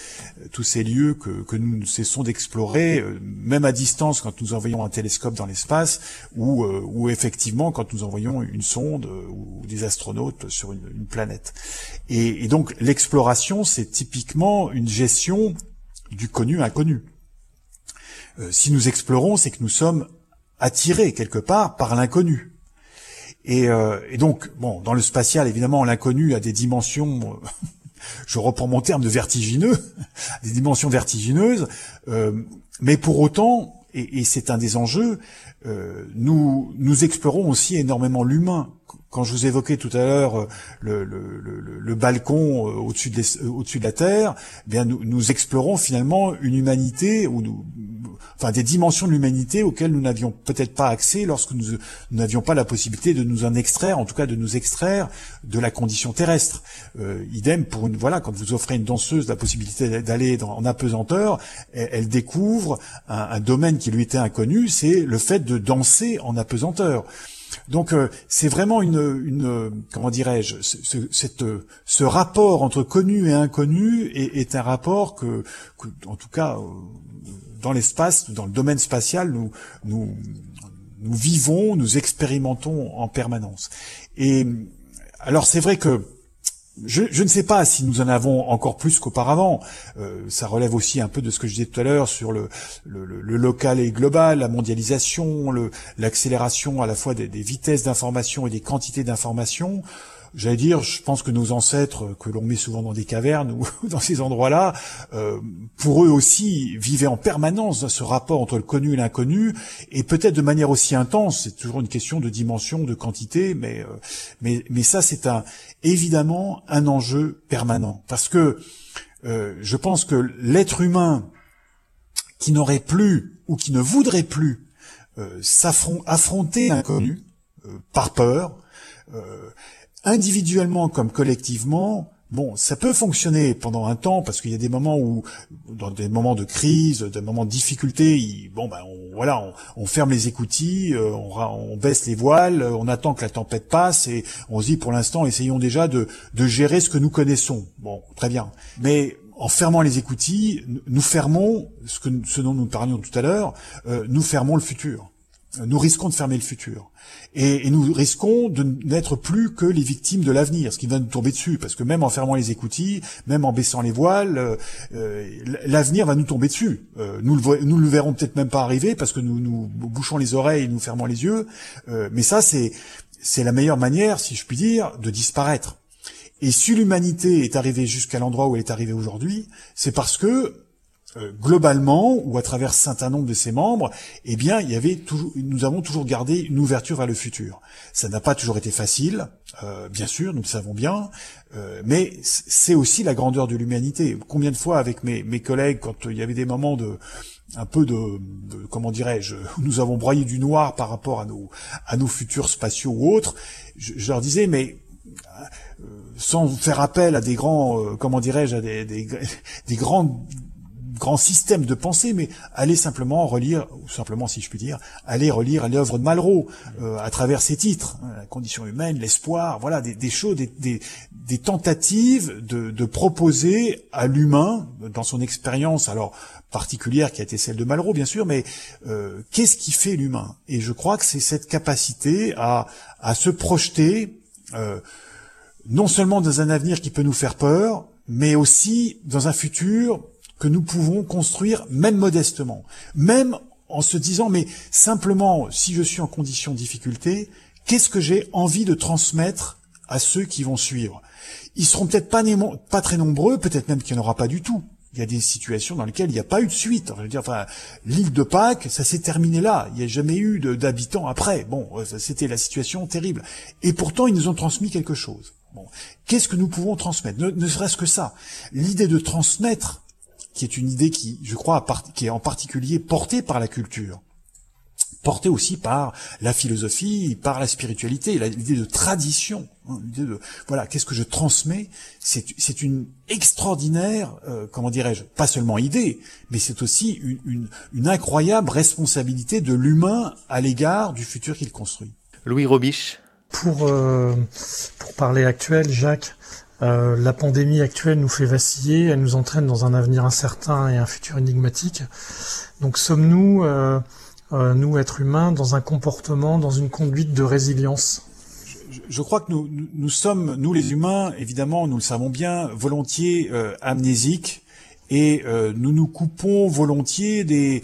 tous ces lieux que, que nous cessons d'explorer, euh, même à distance quand nous envoyons un télescope dans l'espace, ou, euh, ou effectivement quand nous envoyons une sonde ou des astronautes sur une, une planète. Et, et donc l'exploration, c'est typiquement une gestion du connu inconnu. Euh, si nous explorons, c'est que nous sommes attirés quelque part par l'inconnu. Et, euh, donc, bon, dans le spatial, évidemment, l'inconnu a des dimensions, je reprends mon terme de vertigineux, des dimensions vertigineuses, euh, mais pour autant, et, c'est un des enjeux, nous explorons aussi énormément l'humain quand je vous évoquais tout à l'heure euh, le, balcon euh, au-dessus de, euh, au-dessus de la Terre, eh bien nous, explorons finalement une humanité ou nous, enfin des dimensions de l'humanité auxquelles nous n'avions peut-être pas accès lorsque nous n'avions pas la possibilité de nous en extraire, en tout cas de nous extraire de la condition terrestre. Idem pour une voilà quand vous offrez une danseuse la possibilité d'aller en apesanteur, elle, découvre un, un domaine qui lui était inconnu, c'est le fait de danser en apesanteur. Donc euh, c'est vraiment une, une comment dirais-je, ce, cette, ce rapport entre connu et inconnu est, est un rapport que, que, en tout cas, euh, dans l'espace, dans le domaine spatial, nous, nous, nous vivons, nous expérimentons en permanence. Et alors c'est vrai que je, ne sais pas si nous en avons encore plus qu'auparavant. Euh, ça relève aussi un peu de ce que je disais tout à l'heure sur le, local et global, la mondialisation, l'accélération à la fois des, des vitesses d'information et des quantités d'information j'allais dire, je pense que nos ancêtres, que l'on met souvent dans des cavernes ou dans ces endroits-là, euh, pour eux aussi, vivaient en permanence ce rapport entre le connu et l'inconnu, et peut-être de manière aussi intense. C'est toujours une question de dimension, de quantité, mais euh, mais mais ça, c'est un évidemment un enjeu permanent, parce que euh, je pense que l'être humain qui n'aurait plus ou qui ne voudrait plus s'affronter l'inconnu par peur, individuellement comme collectivement, bon, ça peut fonctionner pendant un temps parce qu'il y a des moments où, dans des moments de crise, des moments de difficulté, bon ben on, voilà, on, ferme les écoutilles, euh, on, baisse les voiles, on attend que la tempête passe et on se dit pour l'instant essayons déjà de, de gérer ce que nous connaissons. Bon, très bien. Mais en fermant les écoutilles, nous fermons ce, que, ce dont nous parlions tout à l'heure, euh, nous fermons le futur nous risquons de fermer le futur. Et, nous risquons de n'être plus que les victimes de l'avenir, ce qui va nous tomber dessus, parce que même en fermant les écoutilles, même en baissant les voiles, euh, euh, l'avenir va nous tomber dessus. Euh, nous, le, nous le verrons peut-être même pas arriver, parce que nous nous bouchons les oreilles nous fermons les yeux. mais ça, c'est c'est la meilleure manière, si je puis dire, de disparaître. Et si l'humanité est arrivée jusqu'à l'endroit où elle est arrivée aujourd'hui, c'est parce que euh, globalement ou à travers un certain nombre de ses membres, eh bien, il y avait toujours, nous avons toujours gardé une ouverture vers le futur. Ça n'a pas toujours été facile, euh, bien sûr, nous le savons bien, euh, mais c'est aussi la grandeur de l'humanité. Combien de fois avec mes, mes collègues, quand il y avait des moments de un peu de, comment dirais-je, nous avons broyé du noir par rapport à nos à nos futurs spatiaux ou autres, je, je leur disais mais sans faire appel à des grands, comment dirais-je, à des, des, des grands grand système de pensée, mais allez simplement relire, ou simplement si je puis dire, allez relire l'œuvre de Malraux euh, à travers ses titres, hein, la condition humaine, l'espoir, voilà des, choses, des, tentatives de, proposer à l'humain, dans son expérience, alors particulière qui a été celle de Malraux bien sûr, mais euh, qu'est-ce qui fait l'humain? Et je crois que c'est cette capacité à, à se projeter. Euh, non seulement dans un avenir qui peut nous faire peur, mais aussi dans un futur que nous pouvons construire même modestement, même en se disant mais simplement si je suis en condition de difficulté, qu'est-ce que j'ai envie de transmettre à ceux qui vont suivre? Ils seront peut-être pas, très nombreux, peut-être même qu'il n'y en aura pas du tout. Il y a des situations dans lesquelles il n'y a pas eu de suite. Enfin, l'île de Pâques, ça s'est terminé là. Il n'y a jamais eu d'habitants après. Bon, c'était la situation terrible. Et pourtant, ils nous ont transmis quelque chose. Bon, qu'est-ce que nous pouvons transmettre? Ne serait-ce que ça. L'idée de transmettre qui est une idée qui, je crois, qui est en particulier portée par la culture, portée aussi par la philosophie, par la spiritualité, l'idée de tradition, hein, l'idée de voilà, qu'est-ce que je transmets? C'est une extraordinaire, euh, comment dirais-je, pas seulement idée, mais c'est aussi une, une, une incroyable responsabilité de l'humain à l'égard du futur qu'il construit. Louis Robiche. Pour, euh, pour parler actuel, Jacques, euh, la pandémie actuelle nous fait vaciller, elle nous entraîne dans un avenir incertain et un futur énigmatique. Donc sommes-nous, euh, euh, nous êtres humains, dans un comportement, dans une conduite de résilience? Je, crois que nous, sommes, nous les humains, évidemment, nous le savons bien, volontiers amnésiques et nous nous coupons volontiers des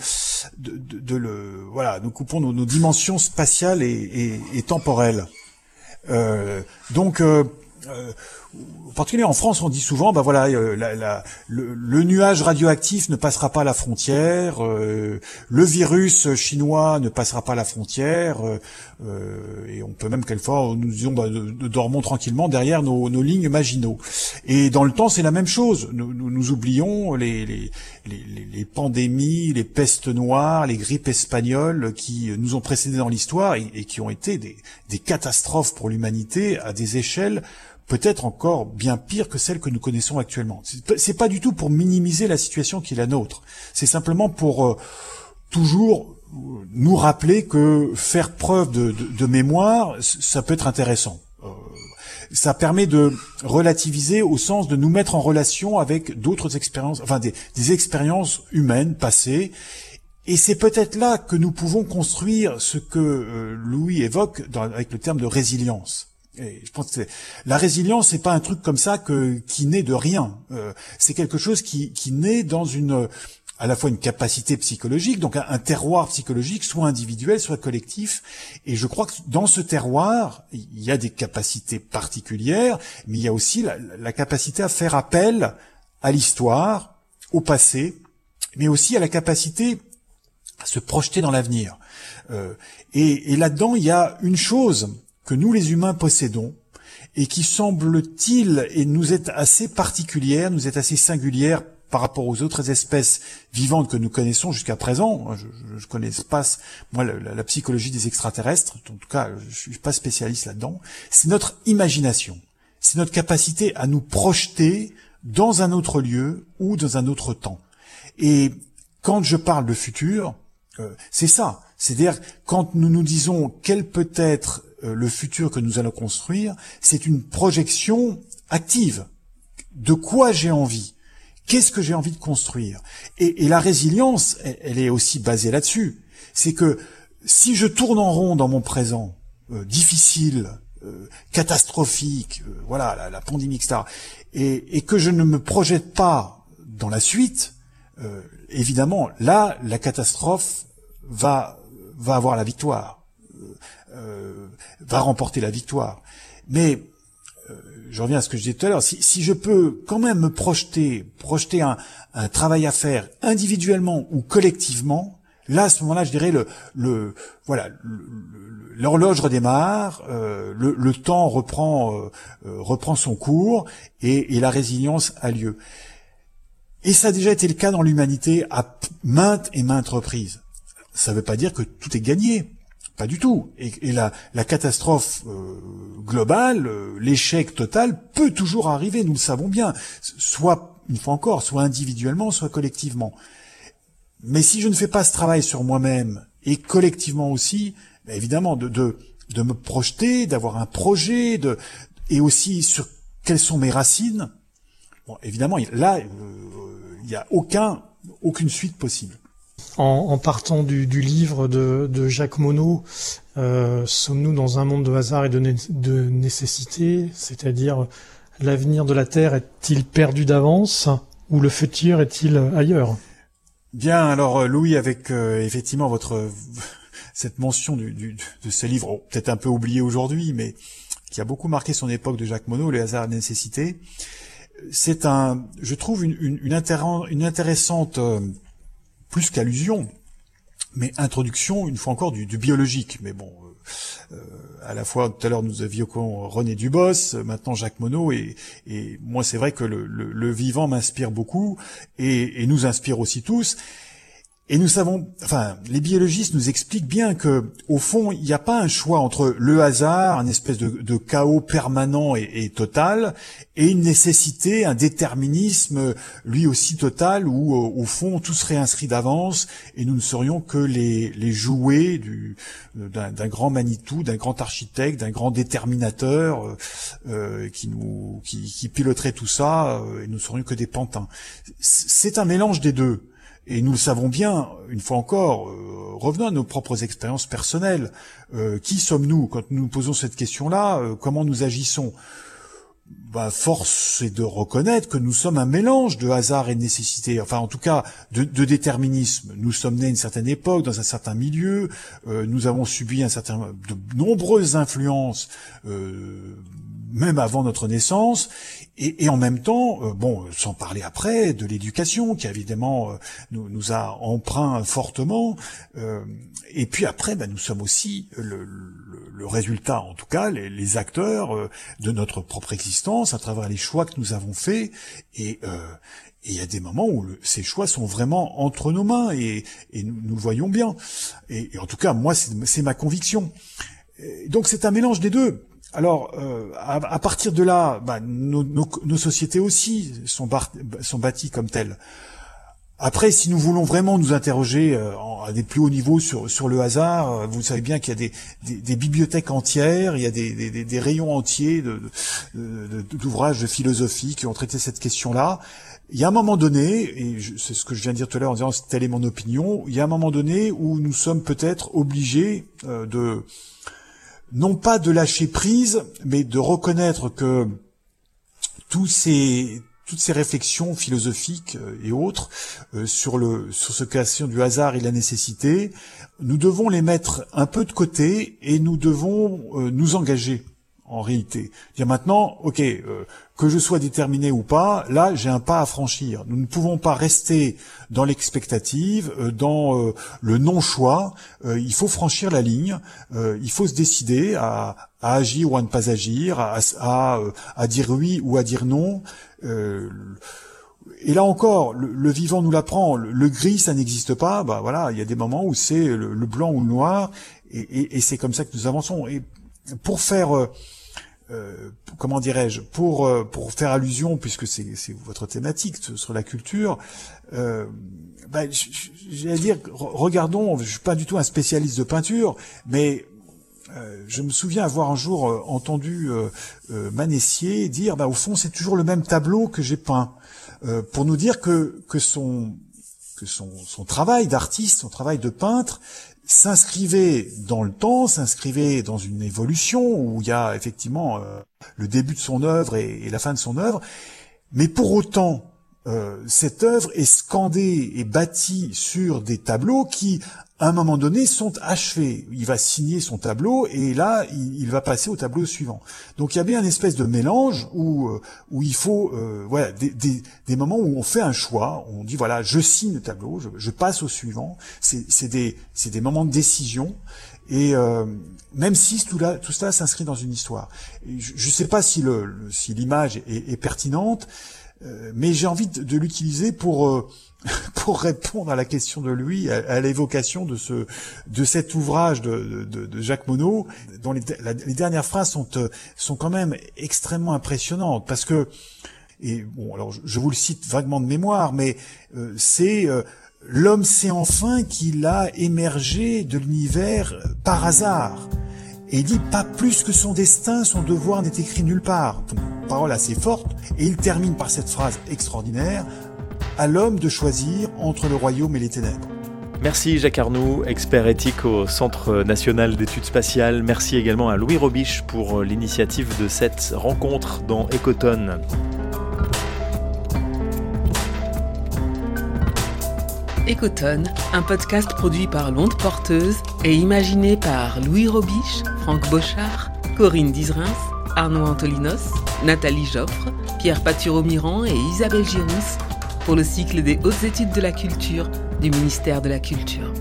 de, voilà nous coupons nos, dimensions spatiales et, temporelles donc en particulier en France, on dit souvent, bah voilà, euh, le, nuage radioactif ne passera pas la frontière, euh, le virus chinois ne passera pas la frontière, et on peut même quelquefois nous disons, bah, dormons tranquillement derrière nos, lignes maginaux. Et dans le temps, c'est la même chose. Nous, oublions les, pandémies, les pestes noires, les grippes espagnoles qui nous ont précédés dans l'histoire et, et, qui ont été des, des catastrophes pour l'humanité à des échelles peut-être encore bien pire que celle que nous connaissons actuellement. C'est pas du tout pour minimiser la situation qui est la nôtre. C'est simplement pour euh, toujours nous rappeler que faire preuve de, mémoire, ça peut être intéressant. Euh, ça permet de relativiser au sens de nous mettre en relation avec d'autres expériences, enfin des, expériences humaines passées. Et c'est peut-être là que nous pouvons construire ce que euh, Louis évoque avec le terme de résilience je pense que la résilience, c'est pas un truc comme ça que qui naît de rien. Euh, c'est quelque chose qui, qui naît dans une à la fois une capacité psychologique, donc un, terroir psychologique, soit individuel, soit collectif. Et je crois que dans ce terroir, il y a des capacités particulières, mais il y a aussi la, capacité à faire appel à l'histoire, au passé, mais aussi à la capacité à se projeter dans l'avenir. Euh, et, et là-dedans, il y a une chose que nous les humains possédons et qui semble-t-il et nous est assez particulière, nous est assez singulière par rapport aux autres espèces vivantes que nous connaissons jusqu'à présent. Je, je, connais pas moi la, psychologie des extraterrestres, en tout cas je suis pas spécialiste là-dedans. C'est notre imagination, c'est notre capacité à nous projeter dans un autre lieu ou dans un autre temps. Et quand je parle de futur, euh, c'est ça. C'est-à-dire quand nous nous disons quel peut être le futur que nous allons construire, c'est une projection active. De quoi j'ai envie? Qu'est-ce que j'ai envie de construire? Et, la résilience, elle, est aussi basée là-dessus. C'est que si je tourne en rond dans mon présent, euh, difficile, euh, catastrophique, voilà, la, pandémie, etc., et, et, que je ne me projette pas dans la suite, évidemment, là, la catastrophe va va avoir la victoire. Euh, va remporter la victoire. Mais euh, je reviens à ce que je disais tout à l'heure, si, si, je peux quand même me projeter, projeter un, un travail à faire individuellement ou collectivement, là à ce moment-là, je dirais le, le voilà, l'horloge redémarre, euh, le, le, temps reprend euh, euh, reprend son cours et, et, la résilience a lieu. Et ça a déjà été le cas dans l'humanité à maintes et maintes reprises. Ça ne veut pas dire que tout est gagné. Pas du tout. Et, la, la, catastrophe euh, globale, euh, l'échec total peut toujours arriver, nous le savons bien, soit une fois encore, soit individuellement, soit collectivement. Mais si je ne fais pas ce travail sur moi-même et collectivement aussi, ben évidemment, de, me projeter, d'avoir un projet, et aussi sur quelles sont mes racines. Évidemment, là, euh, il n'y a aucun, aucune suite possible en, partant du, livre de, Jacques Monod, euh, sommes-nous dans un monde de hasard et de, nécessité? C'est-à-dire, l'avenir de la Terre est-il perdu d'avance ou le futur est-il ailleurs? Bien, alors euh, Louis, avec euh, effectivement votre cette mention de ce livre, peut-être un peu oublié aujourd'hui, mais qui a beaucoup marqué son époque de Jacques Monod, Les hasards et nécessité, c'est un, je trouve une, une, une intéressante plus qu'allusion, mais introduction, une fois encore, du, biologique. Mais bon, euh, euh, à la fois, tout à l'heure, nous avions René Dubos, maintenant Jacques Monod, et, moi, c'est vrai que le, vivant m'inspire beaucoup, et, nous inspire aussi tous. Et nous savons, enfin, les biologistes nous expliquent bien que, au fond, il n'y a pas un choix entre le hasard, un espèce de, chaos permanent et, total, et une nécessité, un déterminisme, lui aussi total, où, au fond, tout serait inscrit d'avance, et nous ne serions que les, jouets d'un grand Manitou, d'un grand architecte, d'un grand déterminateur, euh, euh, qui nous, qui, qui piloterait tout ça, euh, et nous serions que des pantins. C'est un mélange des deux. Et nous le savons bien, une fois encore, euh, revenons à nos propres expériences personnelles. Euh, qui sommes-nous quand nous nous posons cette question-là? Euh, Comment nous agissons? Bah, Force est de reconnaître que nous sommes un mélange de hasard et de nécessité, enfin en tout cas de, déterminisme. Nous sommes nés à une certaine époque, dans un certain milieu, nous avons subi un certain de nombreuses influences même avant notre naissance, et, en même temps, euh, bon, sans parler après de l'éducation qui évidemment euh, nous, nous, a emprunt fortement, euh, et puis après, ben, nous sommes aussi le, le, résultat, en tout cas, les, les acteurs de notre propre existence à travers les choix que nous avons faits, et et il y a des moments où ces choix sont vraiment entre nos mains et, et nous, nous, le voyons bien. Et, et en tout cas, moi, c'est ma conviction. donc c'est un mélange des deux. Alors, euh, à, partir de là, bah, nos, nos, sociétés aussi sont, bâties comme telles. Après, si nous voulons vraiment nous interroger euh, à des plus hauts niveaux sur, sur le hasard, euh, vous savez bien qu'il y a des, des, des, bibliothèques entières, il y a des, des, des rayons entiers d'ouvrages de, de, de, philosophie qui ont traité cette question-là. Il y a un moment donné, et c'est ce que je viens de dire tout à l'heure en disant telle est mon opinion, il y a un moment donné où nous sommes peut-être obligés de non pas de lâcher prise, mais de reconnaître que toutes ces réflexions philosophiques euh, et autres euh, sur le sur ce question du hasard et la nécessité, nous devons les mettre un peu de côté et nous devons euh, nous engager en réalité. Dire maintenant, ok, euh, que je sois déterminé ou pas, là j'ai un pas à franchir. Nous ne pouvons pas rester dans l'expectative, euh, dans euh, le non-choix. il faut franchir la ligne. il faut se décider à, à, agir ou à ne pas agir, à, à, à dire oui ou à dire non. et là encore, le, vivant nous l'apprend. Le, gris, ça n'existe pas. Bah voilà, il y a des moments où c'est le, blanc ou le noir, et, et, et c'est comme ça que nous avançons. Et pour faire euh, comment dirais-je, pour euh, pour faire allusion, puisque c'est votre thématique sur la culture, euh, bah, j'allais dire, regardons, je suis pas du tout un spécialiste de peinture, mais euh, je me souviens avoir un jour entendu Manessier dire, bah, au fond, c'est toujours le même tableau que j'ai peint, pour nous dire que que son que son, son travail d'artiste, son travail de peintre, s'inscrivait dans le temps, s'inscrivait dans une évolution où il y a effectivement euh, le début de son œuvre et, la fin de son œuvre, mais pour autant, euh, cette œuvre est scandée et bâtie sur des tableaux qui, à un moment donné, sont achevés. Il va signer son tableau et là, il, va passer au tableau suivant. Donc il y a bien une espèce de mélange où euh, où il faut euh, voilà des, des, des, moments où on fait un choix. On dit voilà, je signe le tableau, je, je passe au suivant. C'est des des moments de décision. Et euh, même si tout, là, tout cela s'inscrit dans une histoire. je ne sais pas si le, si l'image est, est, pertinente, euh, mais j'ai envie de, l'utiliser pour euh, pour répondre à la question de lui, à, l'évocation de ce de cet ouvrage de, de, de Jacques Monod, dont les, les, dernières phrases sont euh, sont quand même extrêmement impressionnantes parce que et bon alors je, vous le cite vaguement de mémoire, mais c'est l'homme sait enfin qu'il a émergé de l'univers par hasard. Et il dit pas plus que son destin, son devoir n'est écrit nulle part. parole assez forte. Et il termine par cette phrase extraordinaire. À l'homme de choisir entre le royaume et les ténèbres. Merci Jacques Arnoux, expert éthique au Centre national d'études spatiales. Merci également à Louis Robiche pour l'initiative de cette rencontre dans Ecotone. Ecotone, un podcast produit par L'Onde Porteuse et imaginé par Louis Robiche, Franck Bochard, Corinne Dizrins, Arnaud Antolinos, Nathalie Joffre, Pierre Paturo-Miran et Isabelle Girousse pour le cycle des hautes études de la culture du ministère de la Culture.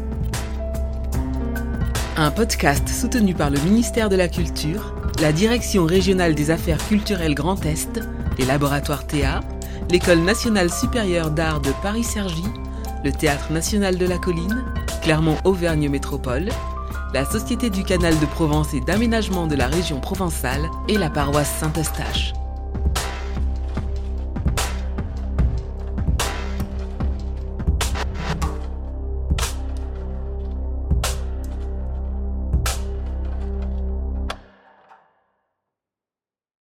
Un podcast soutenu par le ministère de la Culture, la Direction régionale des affaires culturelles Grand Est, les laboratoires Théa, l'École nationale supérieure d'art de Paris-Cergy le Théâtre national de la colline, Clermont-Auvergne Métropole, la Société du canal de Provence et d'aménagement de la région provençale et la paroisse Saint-Eustache.